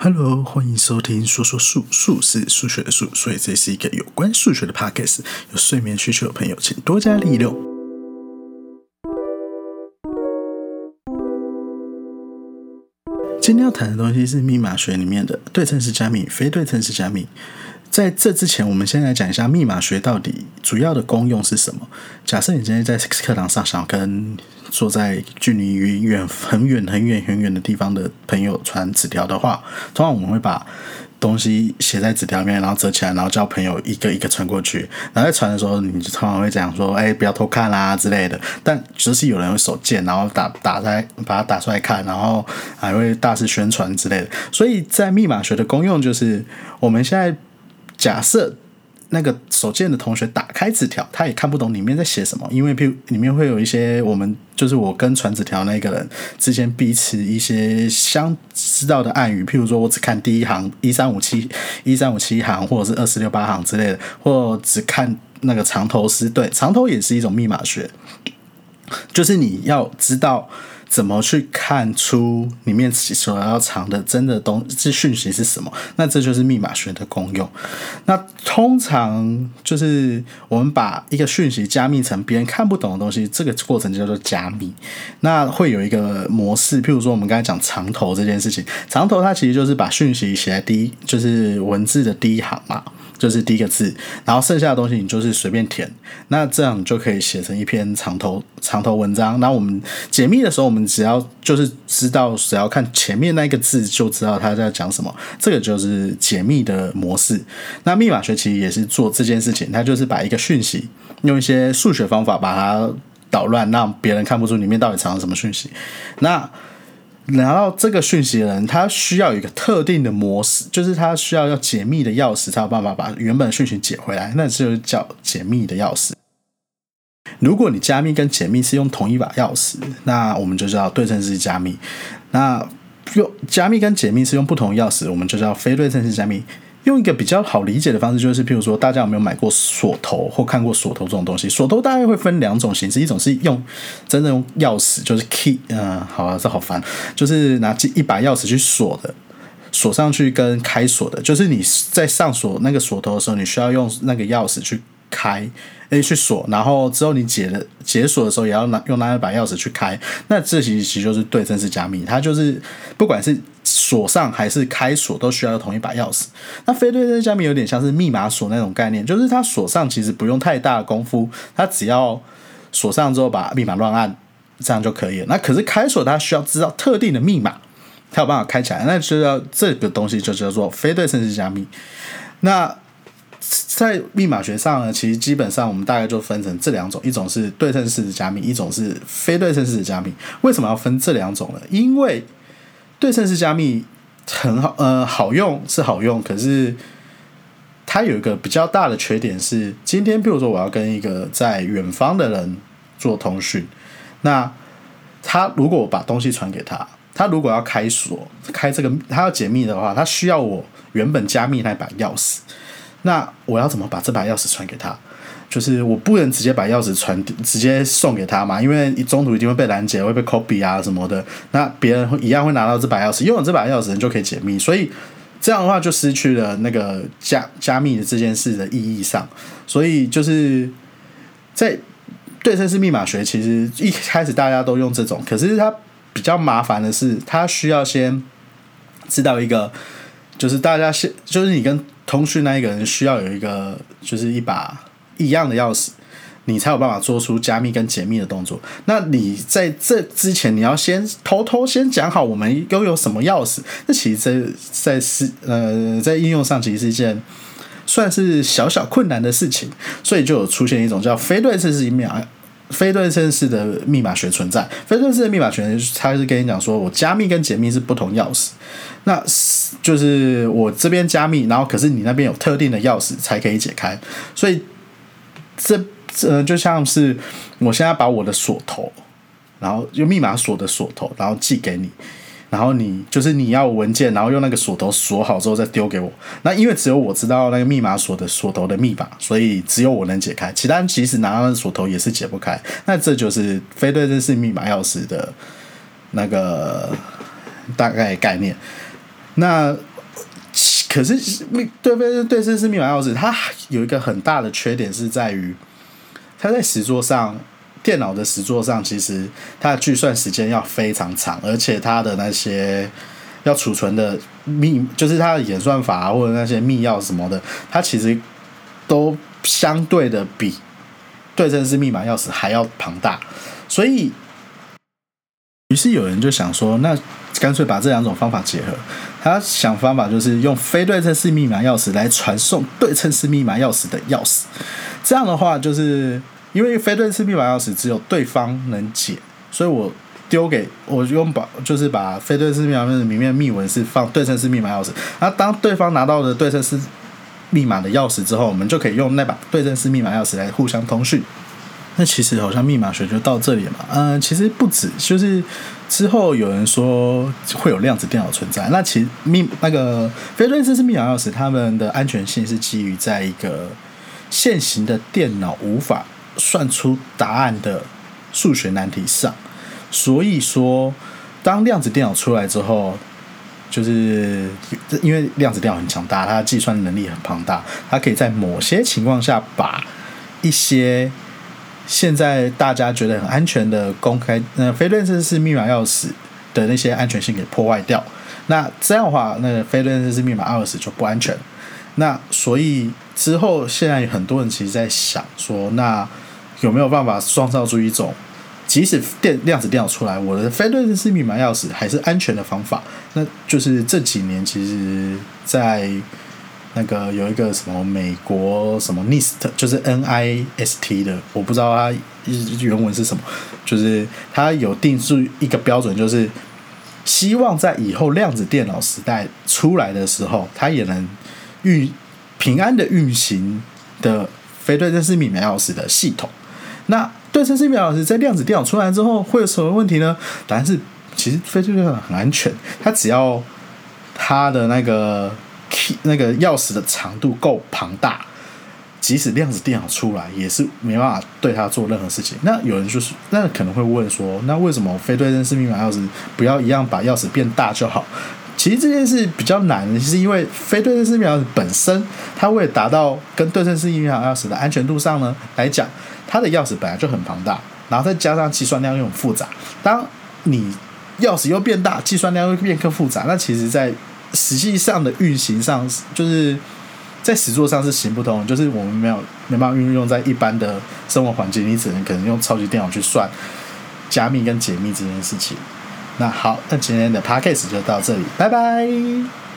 Hello，欢迎收听说说数，数是数学的数，所以这是一个有关数学的 podcast。有睡眠需求的朋友，请多加利用。今天要谈的东西是密码学里面的对称式加密、非对称式加密。在这之前，我们先来讲一下密码学到底主要的功用是什么。假设你今天在课堂上想跟坐在距离远远很远很远很远的地方的朋友传纸条的话，通常我们会把东西写在纸条面，然后折起来，然后叫朋友一个一个传过去。然后在传的时候，你就通常会讲说：“哎，不要偷看啦之类的。”但只是有人会手贱，然后打打在把它打出来看，然后还会大肆宣传之类的。所以在密码学的功用就是，我们现在。假设那个手贱的同学打开纸条，他也看不懂里面在写什么，因为譬如里面会有一些我们就是我跟传纸条那个人之间彼此一些相知道的暗语，譬如说我只看第一行一三五七一三五七行，或者是二四六八行之类的，或只看那个长头诗，对，长头也是一种密码学，就是你要知道。怎么去看出里面所要藏的真的东这讯息是什么？那这就是密码学的功用。那通常就是我们把一个讯息加密成别人看不懂的东西，这个过程就叫做加密。那会有一个模式，譬如说我们刚才讲长头这件事情，长头它其实就是把讯息写在第一，就是文字的第一行嘛。就是第一个字，然后剩下的东西你就是随便填，那这样你就可以写成一篇长头长头文章。那我们解密的时候，我们只要就是知道，只要看前面那个字就知道他在讲什么。这个就是解密的模式。那密码学其实也是做这件事情，它就是把一个讯息用一些数学方法把它捣乱，让别人看不出里面到底藏了什么讯息。那拿到这个讯息的人，他需要有一个特定的模式，就是他需要要解密的钥匙，才有办法把原本讯息解回来，那就叫解密的钥匙。如果你加密跟解密是用同一把钥匙，那我们就叫对称式加密。那用加密跟解密是用不同钥匙，我们就叫非对称式加密。用一个比较好理解的方式，就是譬如说，大家有没有买过锁头或看过锁头这种东西？锁头大概会分两种形式，一种是用真正用钥匙，就是 key，嗯，好啊，这好烦，就是拿一把钥匙去锁的，锁上去跟开锁的，就是你在上锁那个锁头的时候，你需要用那个钥匙去。开，诶，去锁，然后之后你解了解锁的时候，也要拿用那一把钥匙去开。那这其实其实就是对称式加密，它就是不管是锁上还是开锁，都需要同一把钥匙。那非对称加密有点像是密码锁那种概念，就是它锁上其实不用太大的功夫，它只要锁上之后把密码乱按，这样就可以了。那可是开锁它需要知道特定的密码，才有办法开起来。那就要这个东西就叫做非对称式加密。那在密码学上呢，其实基本上我们大概就分成这两种，一种是对称式的加密，一种是非对称式的加密。为什么要分这两种呢？因为对称式加密很好，呃，好用是好用，可是它有一个比较大的缺点是，今天比如说我要跟一个在远方的人做通讯，那他如果把东西传给他，他如果要开锁开这个，他要解密的话，他需要我原本加密那把钥匙。那我要怎么把这把钥匙传给他？就是我不能直接把钥匙传直接送给他嘛，因为中途一定会被拦截，会被 copy 啊什么的。那别人会一样会拿到这把钥匙，拥有这把钥匙人就可以解密，所以这样的话就失去了那个加加密的这件事的意义上。所以就是在对称式密码学，其实一开始大家都用这种，可是它比较麻烦的是，它需要先知道一个，就是大家先就是你跟通讯那一个人需要有一个，就是一把一样的钥匙，你才有办法做出加密跟解密的动作。那你在这之前，你要先偷偷先讲好我们拥有什么钥匙。那其实，在在是呃，在应用上其实是一件算是小小困难的事情，所以就有出现一种叫非对称式密码、非对称式的密码学存在。非对称式的密码学，它是跟你讲说我加密跟解密是不同钥匙。那就是我这边加密，然后可是你那边有特定的钥匙才可以解开，所以这这就像是我现在把我的锁头，然后用密码锁的锁头，然后寄给你，然后你就是你要文件，然后用那个锁头锁好之后再丢给我。那因为只有我知道那个密码锁的锁头的密码，所以只有我能解开，其他人其实拿到锁头也是解不开。那这就是非对称式密码钥匙的那个大概概念。那可是密对对对称式密码钥匙，它有一个很大的缺点是在于，它在实作上，电脑的实作上，其实它的计算时间要非常长，而且它的那些要储存的密，就是它的演算法或者那些密钥什么的，它其实都相对的比对称式密码钥匙还要庞大，所以。于是有人就想说，那干脆把这两种方法结合。他想方法就是用非对称式密码钥匙来传送对称式密码钥匙的钥匙。这样的话，就是因为非对称密码钥匙只有对方能解，所以我丢给我用把就是把非对称密码钥匙里面密文是放对称式密码钥匙。那当对方拿到了对称式密码的钥匙之后，我们就可以用那把对称式密码钥匙来互相通讯。那其实好像密码学就到这里嘛，嗯，其实不止，就是之后有人说会有量子电脑存在。那其密那个非对称式密码钥匙，它们的安全性是基于在一个现行的电脑无法算出答案的数学难题上。所以说，当量子电脑出来之后，就是因为量子电脑很强大，它的计算能力很庞大，它可以在某些情况下把一些现在大家觉得很安全的公开，那非对称式密码钥匙的那些安全性给破坏掉，那这样的话，那个非对称式密码钥匙就不安全。那所以之后，现在很多人其实在想说，那有没有办法创造出一种，即使电量子电脑出来，我的非对称式密码钥匙还是安全的方法？那就是这几年其实，在那个有一个什么美国什么 NIST，就是 N I S T 的，我不知道它原文是什么，就是它有定出一个标准，就是希望在以后量子电脑时代出来的时候，它也能运平安的运行的非对称式密码钥匙的系统。那对称式密码钥匙在量子电脑出来之后会有什么问题呢？答案是，其实非对称很安全，它只要它的那个 key。那个钥匙的长度够庞大，即使量子电脑出来，也是没办法对它做任何事情。那有人就是，那可能会问说，那为什么非对称式密码钥匙不要一样把钥匙变大就好？其实这件事比较难，是因为非对称式密码本身，它为了达到跟对称式密码钥匙的安全度上呢来讲，它的钥匙本来就很庞大，然后再加上计算量又很复杂。当你钥匙又变大，计算量又变更复杂，那其实，在实际上的运行上，就是在实作上是行不通，就是我们没有没办法运用在一般的生活环境，你只能可能用超级电脑去算加密跟解密这件事情。那好，那今天的 podcast 就到这里，拜拜。